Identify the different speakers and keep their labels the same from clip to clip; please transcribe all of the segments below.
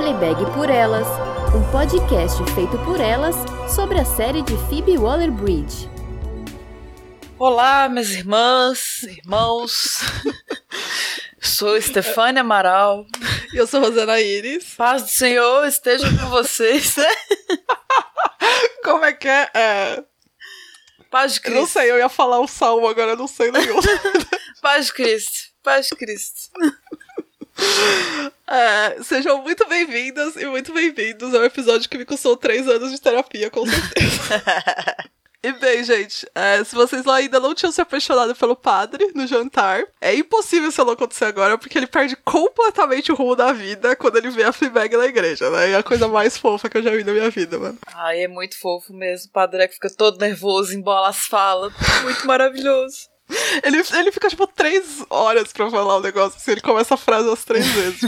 Speaker 1: Fleabag por Elas, um podcast feito por elas sobre a série de Phoebe Waller-Bridge.
Speaker 2: Olá, minhas irmãs, irmãos. Sou Estefânia Amaral.
Speaker 3: E eu sou Rosana Iris.
Speaker 2: Paz do Senhor esteja com vocês.
Speaker 3: Como é que é? é...
Speaker 2: Paz de Cristo.
Speaker 3: Não sei, eu ia falar um salmo, agora eu não sei nenhum.
Speaker 2: Paz de Cristo. Paz de Cristo.
Speaker 3: É, sejam muito bem-vindas e muito bem-vindos ao episódio que me custou três anos de terapia, com certeza. E bem, gente, é, se vocês ainda não tinham se apaixonado pelo padre no jantar, é impossível isso não acontecer agora, porque ele perde completamente o rumo da vida quando ele vê a Fleabag na igreja, né? É a coisa mais fofa que eu já vi na minha vida, mano.
Speaker 2: Ai, é muito fofo mesmo. O padre é que fica todo nervoso, embola as falas. Muito maravilhoso.
Speaker 3: Ele, ele fica, tipo, três horas pra falar o negócio, assim, ele começa a frase umas três vezes.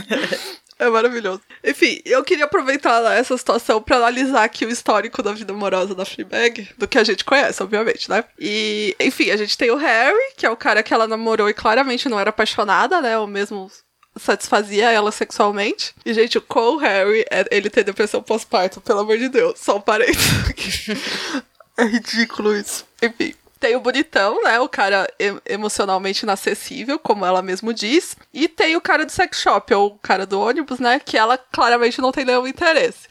Speaker 3: É maravilhoso. Enfim, eu queria aproveitar essa situação para analisar aqui o histórico da vida amorosa da Fleabag, do que a gente conhece, obviamente, né? E, enfim, a gente tem o Harry, que é o cara que ela namorou e claramente não era apaixonada, né? O mesmo satisfazia ela sexualmente. E, gente, o Cole Harry, é, ele tem depressão pós-parto, pelo amor de Deus. Só um parênteses. é ridículo isso. Enfim. Tem o bonitão, né? O cara emocionalmente inacessível, como ela mesmo diz. E tem o cara do sex shop, ou o cara do ônibus, né? Que ela claramente não tem nenhum interesse.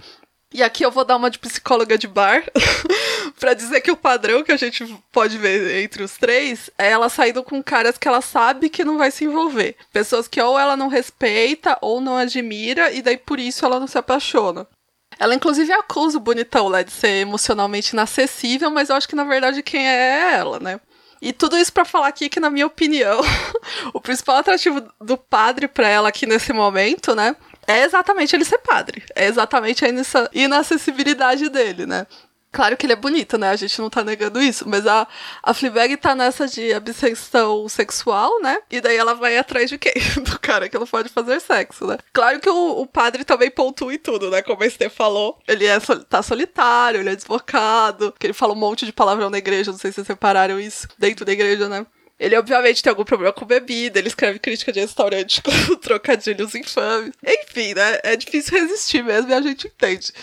Speaker 3: E aqui eu vou dar uma de psicóloga de bar para dizer que o padrão que a gente pode ver entre os três é ela saindo com caras que ela sabe que não vai se envolver. Pessoas que ou ela não respeita ou não admira e daí por isso ela não se apaixona. Ela, inclusive, acusa o bonitão, né, de ser emocionalmente inacessível, mas eu acho que, na verdade, quem é é ela, né? E tudo isso para falar aqui que, na minha opinião, o principal atrativo do padre para ela aqui nesse momento, né, é exatamente ele ser padre. É exatamente a inacessibilidade dele, né? Claro que ele é bonito, né? A gente não tá negando isso, mas a, a Fleabag tá nessa de abstenção sexual, né? E daí ela vai atrás de quem? Do cara que não pode fazer sexo, né? Claro que o, o padre também pontua em tudo, né? Como a Esther falou, ele é, tá solitário, ele é desbocado, que ele fala um monte de palavrão na igreja, não sei se vocês separaram isso, dentro da igreja, né? Ele, obviamente, tem algum problema com bebida, ele escreve crítica de restaurante com trocadilhos infames. Enfim, né? É difícil resistir mesmo e a gente entende.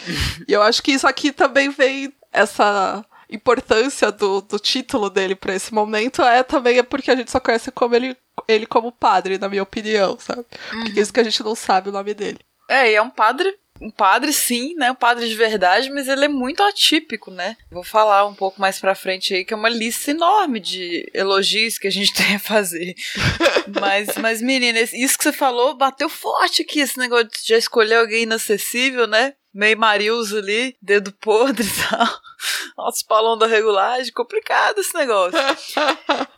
Speaker 3: e eu acho que isso aqui também vem essa importância do, do título dele para esse momento é também é porque a gente só conhece como ele, ele como padre, na minha opinião, sabe? Uhum. Porque é isso que a gente não sabe o nome dele.
Speaker 2: É, e é um padre um padre, sim, né? Um padre de verdade, mas ele é muito atípico, né? Vou falar um pouco mais pra frente aí, que é uma lista enorme de elogios que a gente tem a fazer. mas, mas, menina, isso que você falou bateu forte aqui, esse negócio de já escolher alguém inacessível, né? meio Marius ali, dedo podre e tal. Nossa, palão da regulagem, complicado esse negócio.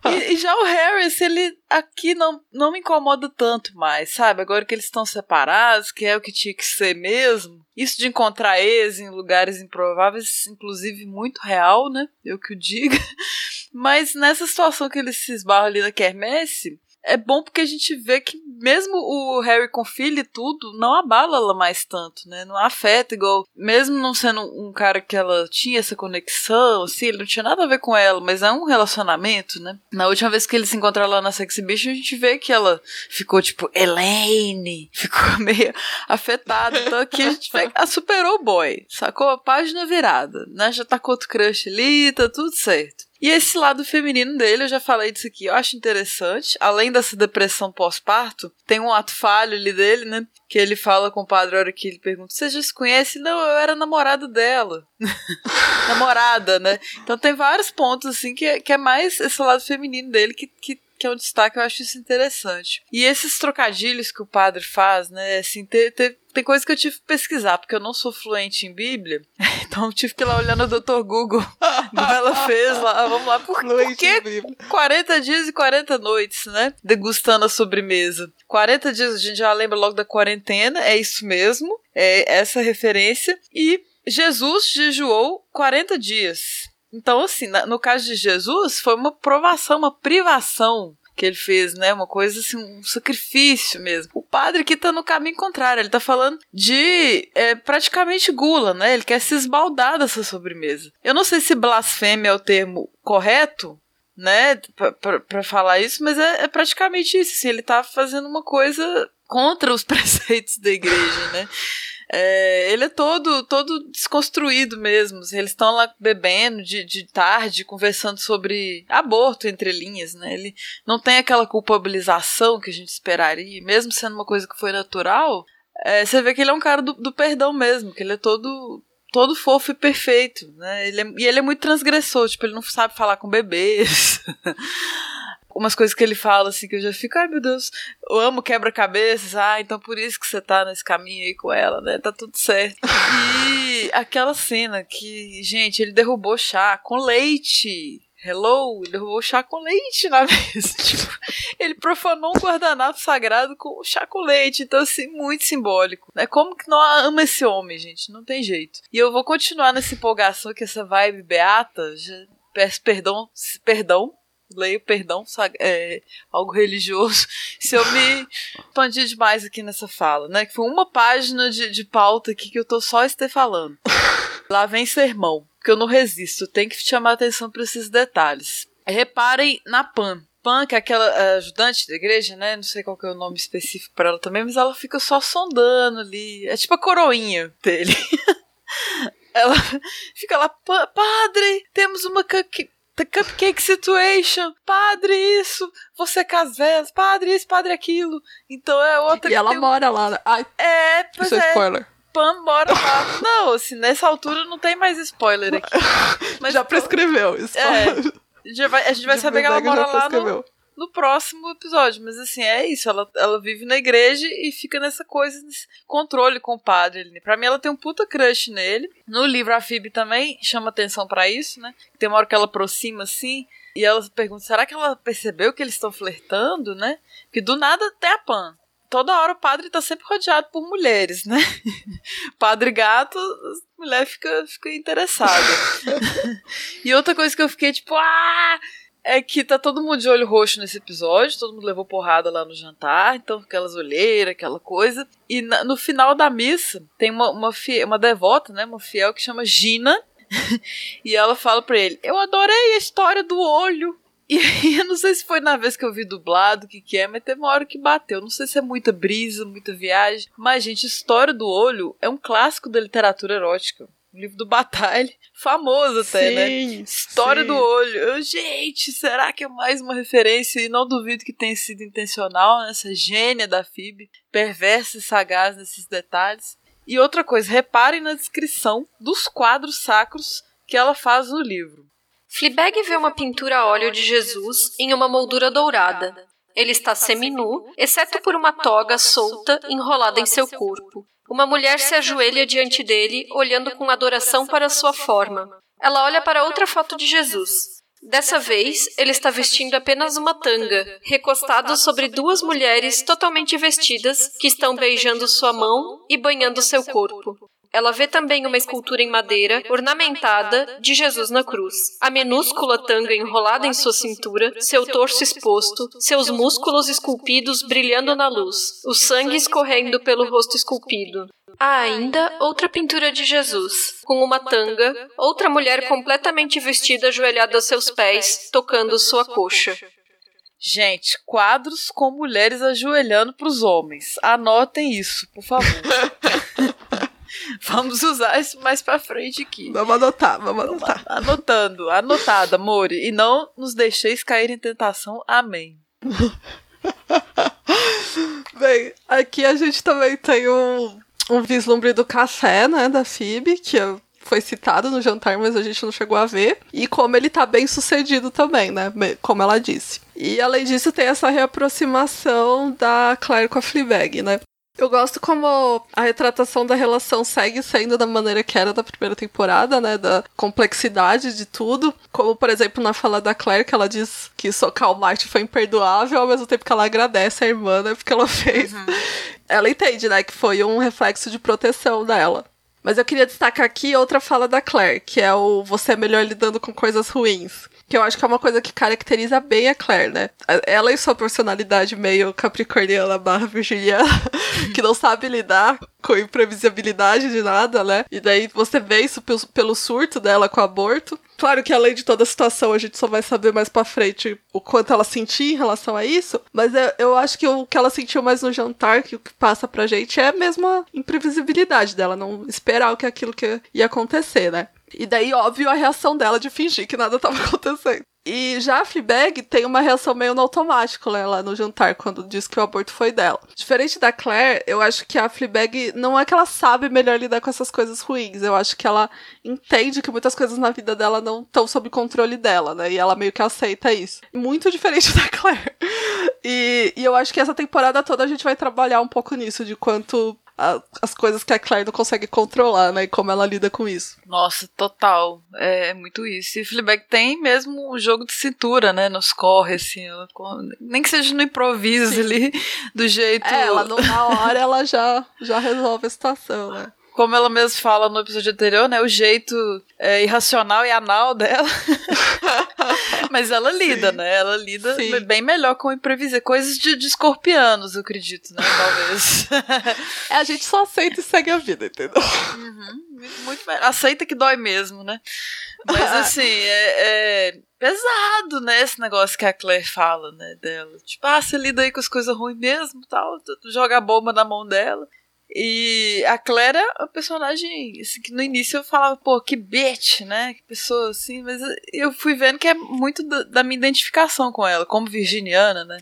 Speaker 2: e, e, já o Harris, ele aqui não, não me incomoda tanto mais, sabe? Agora que eles estão separados, que é o que tinha que ser mesmo. Isso de encontrar ex em lugares improváveis, inclusive muito real, né? Eu que o diga. Mas nessa situação que eles se esbarram ali na quermesse, é bom porque a gente vê que mesmo o Harry com filho e tudo, não abala ela mais tanto, né? Não afeta igual, mesmo não sendo um cara que ela tinha essa conexão, assim, ele não tinha nada a ver com ela, mas é um relacionamento, né? Na última vez que eles se encontraram lá na Sex Exhibition, a gente vê que ela ficou tipo, Elaine, ficou meio afetada. Então aqui a gente vê superou o boy, sacou? A página virada, né? Já tá com outro crush ali, tá tudo certo. E esse lado feminino dele, eu já falei disso aqui, eu acho interessante. Além dessa depressão pós-parto, tem um ato falho ali dele, né? Que ele fala com o padre a hora que ele pergunta: Você já se conhece? Não, eu era namorado dela. Namorada, né? Então tem vários pontos, assim, que, é, que é mais esse lado feminino dele que, que que é um destaque, eu acho isso interessante. E esses trocadilhos que o padre faz, né, assim, tem, tem, tem coisa que eu tive que pesquisar, porque eu não sou fluente em Bíblia, então eu tive que ir lá olhar no Dr. Google, ela fez lá, vamos lá, por, por que 40 dias e 40 noites, né, degustando a sobremesa. 40 dias, a gente já lembra logo da quarentena, é isso mesmo, é essa referência, e Jesus jejuou 40 dias. Então, assim, no caso de Jesus, foi uma provação, uma privação que ele fez, né? Uma coisa assim, um sacrifício mesmo. O padre que tá no caminho contrário, ele tá falando de é, praticamente gula, né? Ele quer se esbaldar dessa sobremesa. Eu não sei se blasfêmia é o termo correto, né? para falar isso, mas é, é praticamente isso. Assim, ele tá fazendo uma coisa contra os preceitos da igreja, né? É, ele é todo todo desconstruído mesmo. Eles estão lá bebendo de, de tarde, conversando sobre aborto entre linhas, né? Ele não tem aquela culpabilização que a gente esperaria, mesmo sendo uma coisa que foi natural. É, você vê que ele é um cara do, do perdão mesmo, que ele é todo todo fofo e perfeito, né? Ele é, e ele é muito transgressor, tipo, ele não sabe falar com bebês. Umas coisas que ele fala, assim, que eu já fico, ai meu Deus, eu amo quebra-cabeças, ah, então por isso que você tá nesse caminho aí com ela, né? Tá tudo certo. E aquela cena que, gente, ele derrubou chá com leite. Hello, ele derrubou chá com leite na mesa. tipo, ele profanou um guardanapo sagrado com chá com leite. Então, assim, muito simbólico. Né? Como que não ama esse homem, gente? Não tem jeito. E eu vou continuar nessa empolgação que essa vibe beata. Já peço perdão, perdão leio perdão, é, algo religioso, se eu me expandi demais aqui nessa fala, né? Que foi uma página de, de pauta aqui que eu tô só este falando. Lá vem sermão, que eu não resisto, tem que chamar atenção para esses detalhes. Reparem na Pan. Pan, que é aquela ajudante da igreja, né? Não sei qual é o nome específico para ela também, mas ela fica só sondando ali. É tipo a coroinha dele. ela fica lá, padre, temos uma The Cupcake Situation, padre isso, você com as velas, padre isso, padre aquilo. Então é outra
Speaker 3: E ela mora lá. Né? Ai,
Speaker 2: é, pois
Speaker 3: isso é. spoiler.
Speaker 2: Pam mora lá. não, assim, nessa altura não tem mais spoiler aqui.
Speaker 3: Mas, já prescreveu, spoiler.
Speaker 2: É, já vai, a gente vai saber que ela mora lá no, no próximo episódio. Mas assim, é isso. Ela, ela vive na igreja e fica nessa coisa, nesse controle com o padre. Pra mim, ela tem um puta crush nele. No livro, a Phoebe também chama atenção para isso, né? Tem uma hora que ela aproxima assim. E ela pergunta: será que ela percebeu que eles estão flertando, né? Que do nada tem a Pan toda hora o padre tá sempre rodeado por mulheres, né? padre gato, a mulher fica, fica interessada. e outra coisa que eu fiquei tipo, ah! É que tá todo mundo de olho roxo nesse episódio, todo mundo levou porrada lá no jantar, então aquelas olheiras, aquela coisa. E na, no final da missa, tem uma, uma, fiel, uma devota, né, uma fiel que chama Gina, e ela fala pra ele: Eu adorei a história do olho. E aí, eu não sei se foi na vez que eu vi dublado, o que, que é, mas teve uma hora que bateu. Não sei se é muita brisa, muita viagem. Mas, gente, História do Olho é um clássico da literatura erótica. O livro do Batalha, famoso até, né? sim, né? História sim. do olho. Eu, gente, será que é mais uma referência? E não duvido que tenha sido intencional, né? essa gênia da Phoebe, perversa e sagaz nesses detalhes. E outra coisa, reparem na descrição dos quadros sacros que ela faz no livro.
Speaker 4: Fleabag vê uma pintura a óleo de Jesus em uma moldura dourada. Ele está seminu, exceto por uma toga solta enrolada em seu corpo. Uma mulher se ajoelha diante dele, olhando com adoração para sua forma. Ela olha para outra foto de Jesus. Dessa vez, ele está vestindo apenas uma tanga, recostado sobre duas mulheres totalmente vestidas que estão beijando sua mão e banhando seu corpo. Ela vê também uma escultura em madeira, ornamentada, de Jesus na cruz. A minúscula tanga enrolada em sua cintura, seu torso exposto, seus músculos esculpidos brilhando na luz, o sangue escorrendo pelo rosto esculpido. Há ainda outra pintura de Jesus, com uma tanga, outra mulher completamente vestida ajoelhada aos seus pés, tocando sua coxa.
Speaker 2: Gente, quadros com mulheres ajoelhando para os homens. Anotem isso, por favor. Vamos usar isso mais pra frente aqui.
Speaker 3: Vamos anotar, vamos anotar.
Speaker 2: Anotando, anotada, Mori. E não nos deixeis cair em tentação. Amém.
Speaker 3: Bem, aqui a gente também tem um, um vislumbre do café, né, da Phoebe, que foi citado no jantar, mas a gente não chegou a ver. E como ele tá bem sucedido também, né, como ela disse. E além disso, tem essa reaproximação da Claire com a Fleabag, né? Eu gosto como a retratação da relação segue sendo da maneira que era da primeira temporada, né? Da complexidade de tudo. Como, por exemplo, na fala da Claire, que ela diz que socar o Martin foi imperdoável, ao mesmo tempo que ela agradece a irmã, né? Porque ela fez. Uhum. Ela entende, né? Que foi um reflexo de proteção dela. Mas eu queria destacar aqui outra fala da Claire, que é o você é melhor lidando com coisas ruins que eu acho que é uma coisa que caracteriza bem a Claire, né? Ela e sua personalidade meio capricorniana barra virginiana, que não sabe lidar com imprevisibilidade de nada, né? E daí você vê isso pelo surto dela com o aborto. Claro que além de toda a situação, a gente só vai saber mais pra frente o quanto ela sentia em relação a isso. Mas eu, eu acho que o que ela sentiu mais no jantar, que o que passa pra gente é mesmo a imprevisibilidade dela, não esperar o que aquilo que ia acontecer, né? E daí, óbvio, a reação dela de fingir que nada estava acontecendo. E já a Fleabag tem uma reação meio no automático né, lá no jantar, quando diz que o aborto foi dela. Diferente da Claire, eu acho que a Fleabag não é que ela sabe melhor lidar com essas coisas ruins, eu acho que ela entende que muitas coisas na vida dela não estão sob controle dela, né? E ela meio que aceita isso. Muito diferente da Claire. E, e eu acho que essa temporada toda a gente vai trabalhar um pouco nisso, de quanto a, as coisas que a Claire não consegue controlar, né? E como ela lida com isso.
Speaker 2: Nossa, total. É, é muito isso. E Fleabag tem mesmo o jogo de cintura, né? Nos corre, assim. Ela, nem que seja no improviso Sim. ali, do jeito...
Speaker 3: É, ela, na hora, ela já, já resolve a situação, né?
Speaker 2: como ela mesma fala no episódio anterior, né? O jeito é, irracional e anal dela. Mas ela lida, Sim. né? Ela lida Sim. bem melhor com imprevisível. Coisas de, de escorpianos, eu acredito, né? Talvez.
Speaker 3: é, a gente só aceita e segue a vida, entendeu?
Speaker 2: Uhum, muito, muito Aceita que dói mesmo, né? Mas assim, é, é, pesado, né? Esse negócio que a Claire fala, né? Dela. Tipo, ah, você lida aí com as coisas ruins mesmo tal. Joga a bomba na mão dela. E a Claire é um personagem assim, que no início eu falava, pô, que bitch, né? Que pessoa assim, mas eu fui vendo que é muito da, da minha identificação com ela, como virginiana, né?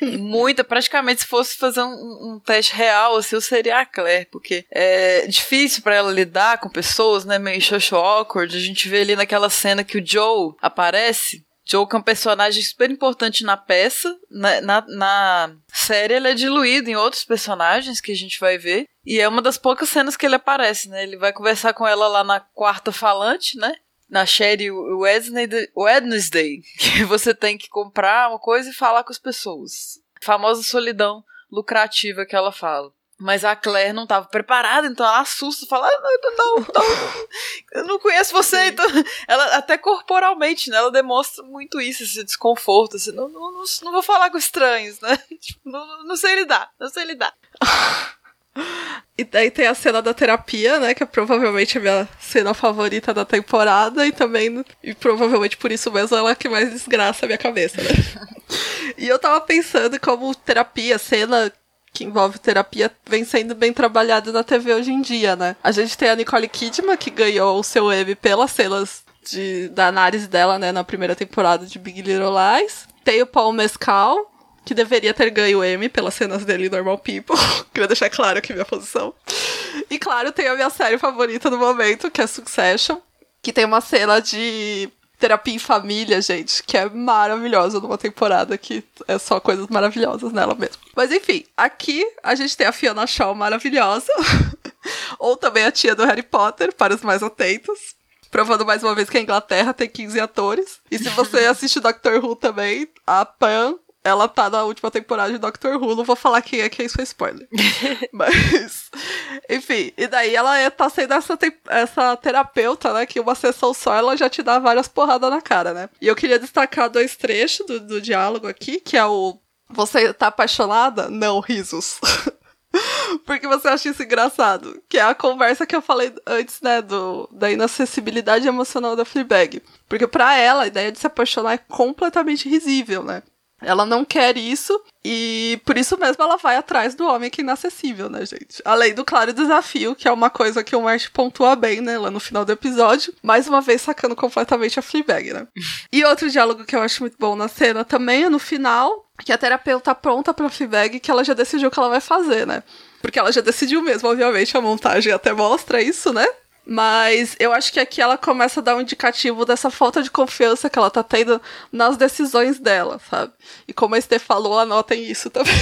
Speaker 2: Muita, praticamente se fosse fazer um, um, teste real, assim, eu seria a Claire, porque é difícil para ela lidar com pessoas, né? Meio xoxo awkward. A gente vê ali naquela cena que o Joe aparece Joe é um personagem super importante na peça. Na, na, na, série ele é diluído em outros personagens que a gente vai ver. E é uma das poucas cenas que ele aparece, né? Ele vai conversar com ela lá na quarta falante, né? Na série Wednesday, Wednesday que você tem que comprar uma coisa e falar com as pessoas. Famosa solidão lucrativa que ela fala. Mas a Claire não estava preparada, então ela assusta, fala: ah, não, não, não, eu não conheço você. Então, ela, até corporalmente, né? Ela demonstra muito isso, esse desconforto. Assim, não, não, não, não vou falar com estranhos, né? Tipo, não, não sei lidar, não sei lidar.
Speaker 3: E daí tem a cena da terapia, né? Que é provavelmente a minha cena favorita da temporada. E também, e provavelmente por isso mesmo, ela é que mais desgraça a minha cabeça, né? e eu tava pensando como terapia, cena que envolve terapia vem sendo bem trabalhado na TV hoje em dia, né? A gente tem a Nicole Kidman, que ganhou o seu Emmy pelas cenas de, da análise dela, né, na primeira temporada de Big Little Lies. Tem o Paul Mescal, que deveria ter ganho o Emmy pelas cenas dele em Normal People. Queria deixar claro aqui minha posição. E claro, tem a minha série favorita do momento, que é Succession, que tem uma cena de terapia em família, gente, que é maravilhosa numa temporada que é só coisas maravilhosas nela mesmo. Mas enfim, aqui a gente tem a Fiona Shaw maravilhosa, ou também a tia do Harry Potter, para os mais atentos. Provando mais uma vez que a Inglaterra tem 15 atores. E se você assiste Doctor Who também, a Pan ela tá na última temporada de Doctor Who, não vou falar quem é, que isso foi spoiler. Mas, enfim, e daí ela é, tá sendo essa, te essa terapeuta, né, que uma sessão só ela já te dá várias porradas na cara, né. E eu queria destacar dois trechos do, do diálogo aqui, que é o Você tá apaixonada? Não, risos. Porque você acha isso engraçado? Que é a conversa que eu falei antes, né, do, da inacessibilidade emocional da Fleabag. Porque para ela, a ideia de se apaixonar é completamente risível, né? Ela não quer isso e por isso mesmo ela vai atrás do homem que é inacessível, né, gente? Além do claro desafio, que é uma coisa que o Marty pontua bem, né, lá no final do episódio, mais uma vez sacando completamente a Fleabag, né? e outro diálogo que eu acho muito bom na cena também é no final, que a terapeuta pronta pra Fleabag que ela já decidiu o que ela vai fazer, né? Porque ela já decidiu mesmo, obviamente, a montagem até mostra isso, né? Mas eu acho que aqui ela começa a dar um indicativo dessa falta de confiança que ela tá tendo nas decisões dela, sabe? E como a Estê falou, anotem isso também.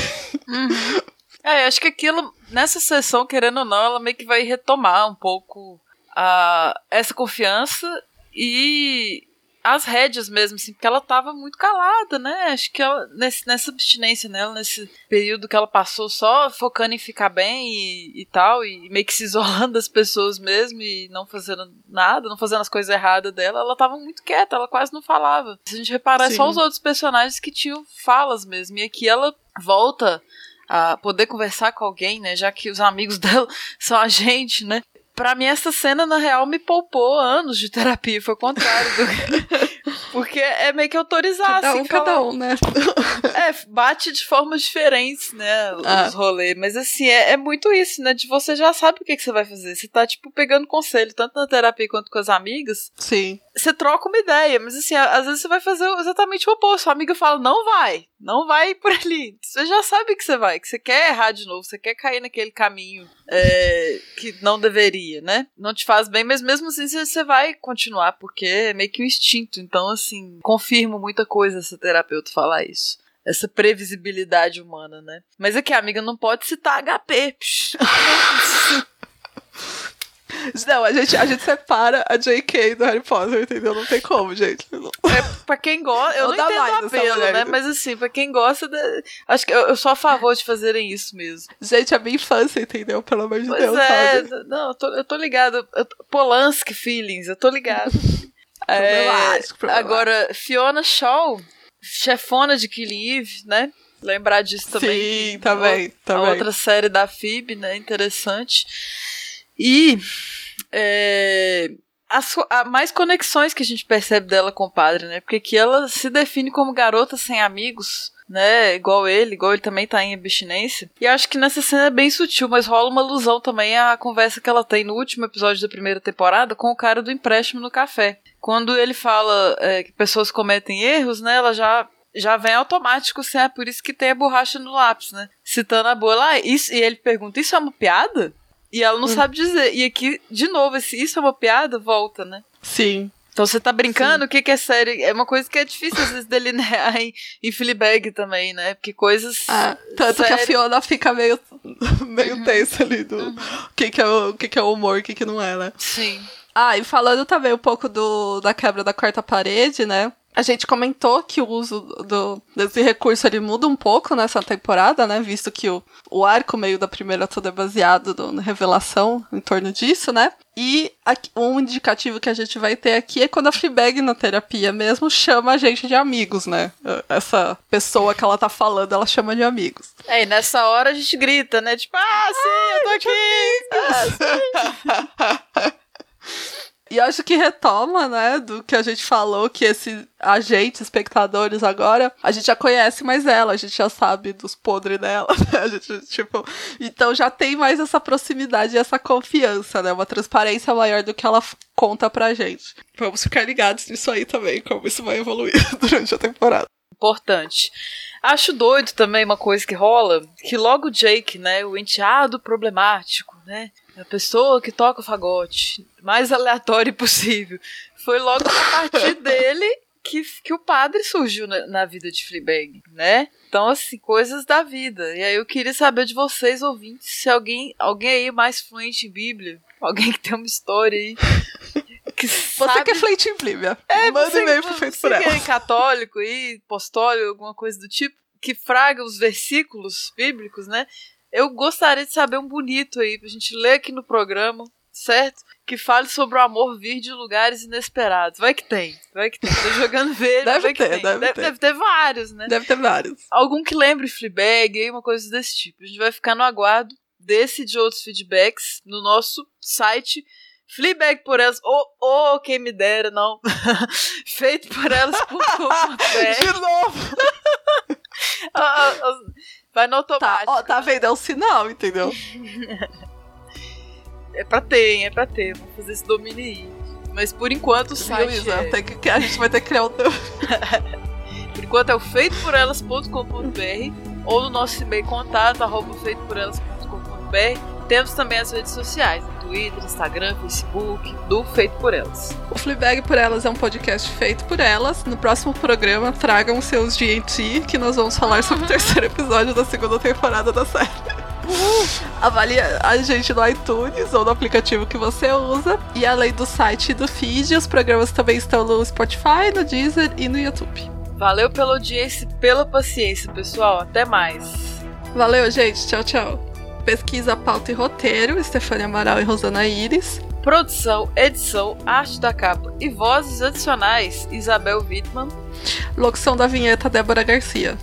Speaker 2: Uhum. É, acho que aquilo, nessa sessão, querendo ou não, ela meio que vai retomar um pouco essa confiança e as rédeas mesmo, assim, porque ela tava muito calada, né? Acho que ela, nesse, nessa abstinência nela, nesse período que ela passou só focando em ficar bem e, e tal, e meio que se isolando das pessoas mesmo e não fazendo nada, não fazendo as coisas erradas dela, ela tava muito quieta, ela quase não falava. Se a gente reparar, Sim. é só os outros personagens que tinham falas mesmo, e aqui ela volta a poder conversar com alguém, né? Já que os amigos dela são a gente, né? Pra mim, essa cena, na real, me poupou anos de terapia. Foi o contrário do. Porque é meio que autorizar,
Speaker 3: Cada
Speaker 2: assim.
Speaker 3: um, cada
Speaker 2: falar-
Speaker 3: um, né?
Speaker 2: É, bate de formas diferentes, né? Os
Speaker 3: Ah.
Speaker 2: rolês. Mas assim, é, é muito isso, né? De você já sabe o que, que você vai fazer. Você tá, tipo, pegando conselho, tanto na terapia quanto com as amigas.
Speaker 3: Sim.
Speaker 2: Você troca uma ideia, mas assim, às vezes você vai fazer exatamente o oposto. Sua amiga fala, não vai, não vai por ali. Você já sabe que você vai, que você quer errar de novo, você quer cair naquele caminho é, que não deveria, né? Não te faz bem, mas mesmo assim você você vai continuar, porque é meio que um instinto. Então, assim, confirmo muita coisa essa terapeuta falar isso. Essa previsibilidade humana, né? Mas aqui, amiga, não pode citar HP.
Speaker 3: Não, a gente, a gente separa a JK do Harry Potter, entendeu? Não tem como, gente. Não-
Speaker 2: É pra quem gosta. Eu
Speaker 3: Não
Speaker 2: não, entendo apelo, né? Mas assim, pra quem gosta. da- Acho que eu, eu sou a favor de fazerem isso mesmo.
Speaker 3: Gente, é minha infância, entendeu? Pelo amor de
Speaker 2: Pois
Speaker 3: Deus,
Speaker 2: é,
Speaker 3: sabe?
Speaker 2: não, eu tô, eu tô ligado. Eu tô- Polanski feelings, eu tô ligado. É,
Speaker 3: Problemático, problemático.
Speaker 2: agora, Fiona Shaw, chefona de Killing Eve, né? Lembrar disso também.
Speaker 3: Sim, também,
Speaker 2: A
Speaker 3: também.
Speaker 2: outra série da FIB, né? Interessante. E é, as, há mais conexões que a gente percebe dela com o padre, né? Porque aqui ela se define como garota sem amigos. Né, igual ele, igual ele também tá em abstinência. E acho que nessa cena é bem sutil, mas rola uma alusão também à conversa que ela tem no último episódio da primeira temporada com o cara do empréstimo no café. Quando ele fala é, que pessoas cometem erros, né, ela já já vem automático, assim, é por isso que tem a borracha no lápis, né? Citando a boa lá, isso, e ele pergunta, isso é uma piada? E ela não sabe dizer. E aqui, de novo, esse isso é uma piada, volta, né?
Speaker 3: Sim.
Speaker 2: Então você tá brincando, o que, que é sério? É uma coisa que é difícil às vezes delinear em, em Fleabag também, né? Porque coisas.
Speaker 3: Ah, tanto que a? Fiona fica meio, meio tensa ali do o que, que, é o, o que, que é o humor e o que, que não é, né?
Speaker 2: Sim.
Speaker 3: Ah, e falando também um pouco do, da quebra da quarta parede, né? A gente comentou que o uso do, desse recurso ele muda um pouco nessa temporada, né? Visto que o, o arco meio da primeira toda é baseado na revelação em torno disso, né? E aqui- um indicativo que a gente vai ter aqui é quando a Fleabag na terapia mesmo chama a gente de amigos, né? Essa pessoa que ela tá falando, ela chama de amigos.
Speaker 2: É, e nessa hora a gente grita, né? Tipo, ah, sim, eu tô aqui.
Speaker 3: E acho que retoma, né, do que a gente falou, que esse agente, espectadores agora, a gente já conhece mais ela, a gente já sabe dos podres dela, né? A gente, tipo, então já tem mais essa proximidade e essa confiança, né? Uma transparência maior do que ela conta pra gente. Vamos ficar ligados nisso aí também, como isso vai evoluir durante a temporada.
Speaker 2: Importante. Acho doido também uma coisa que rola, que logo o Jake, né, o enteado problemático, né, a pessoa que toca o fagote, mais aleatório possível, foi logo a partir dele que, que o padre surgiu na, na vida de Fleabag, né? Então, assim, coisas da vida. E aí eu queria saber de vocês, ouvintes, se alguém, alguém aí mais fluente em Bíblia, alguém que tem uma história aí, que
Speaker 3: Você
Speaker 2: sabe
Speaker 3: que é flente em Bíblia.
Speaker 2: é,
Speaker 3: Manda
Speaker 2: você-
Speaker 3: e-mail pro Feito
Speaker 2: você
Speaker 3: por
Speaker 2: que
Speaker 3: Ela.
Speaker 2: é católico aí, apostólico, alguma coisa do tipo, que fraga os versículos bíblicos, né? Eu gostaria de saber um bonito aí, pra gente ler aqui no programa, certo? Que fale sobre o amor vir de lugares inesperados. Vai que tem, vai que tem. Tô jogando verde,
Speaker 3: Deve ter,
Speaker 2: tem.
Speaker 3: deve ter.
Speaker 2: deve ter vários, né?
Speaker 3: Deve ter vários.
Speaker 2: Algum que lembre Fleabag uma coisa desse tipo. A gente vai ficar no aguardo desse e de outros feedbacks no nosso site Fleabag por elas, ou oh, quem me dera, não. Feito por elas.com.br.
Speaker 3: De novo!
Speaker 2: Vai no
Speaker 3: Tá,
Speaker 2: automático.
Speaker 3: ó, tá vendo? É um sinal, entendeu?
Speaker 2: É pra ter, hein? É pra ter. Vou fazer esse domínio aí. Mas por enquanto o
Speaker 3: Viu,
Speaker 2: site
Speaker 3: Isa?
Speaker 2: é,
Speaker 3: Tem que, a gente vai ter que criar um.
Speaker 2: por enquanto é o feitoporelas.com.br ou no nosso e-mail contato arroba feitoporelas.com.br. Temos também as redes sociais, no Twitter, Instagram, Facebook, do Feito por Elas.
Speaker 3: O Fleabag por Elas é um podcast feito por elas. No próximo programa, tragam seus GNT, que nós vamos falar sobre o terceiro episódio da segunda temporada da série. Avalie a gente no iTunes ou no aplicativo que você usa. E além do site e do feed, os programas também estão no Spotify, no Deezer e no YouTube.
Speaker 2: Valeu pela audiência e pela paciência, pessoal. Até mais.
Speaker 3: Valeu, gente. Tchau, tchau. Pesquisa, pauta e roteiro, Estefânia Amaral e Rosana Iris.
Speaker 2: Produção, edição, arte da capa e vozes adicionais, Isabel Wittmann.
Speaker 3: Locução da vinheta, Débora Garcia.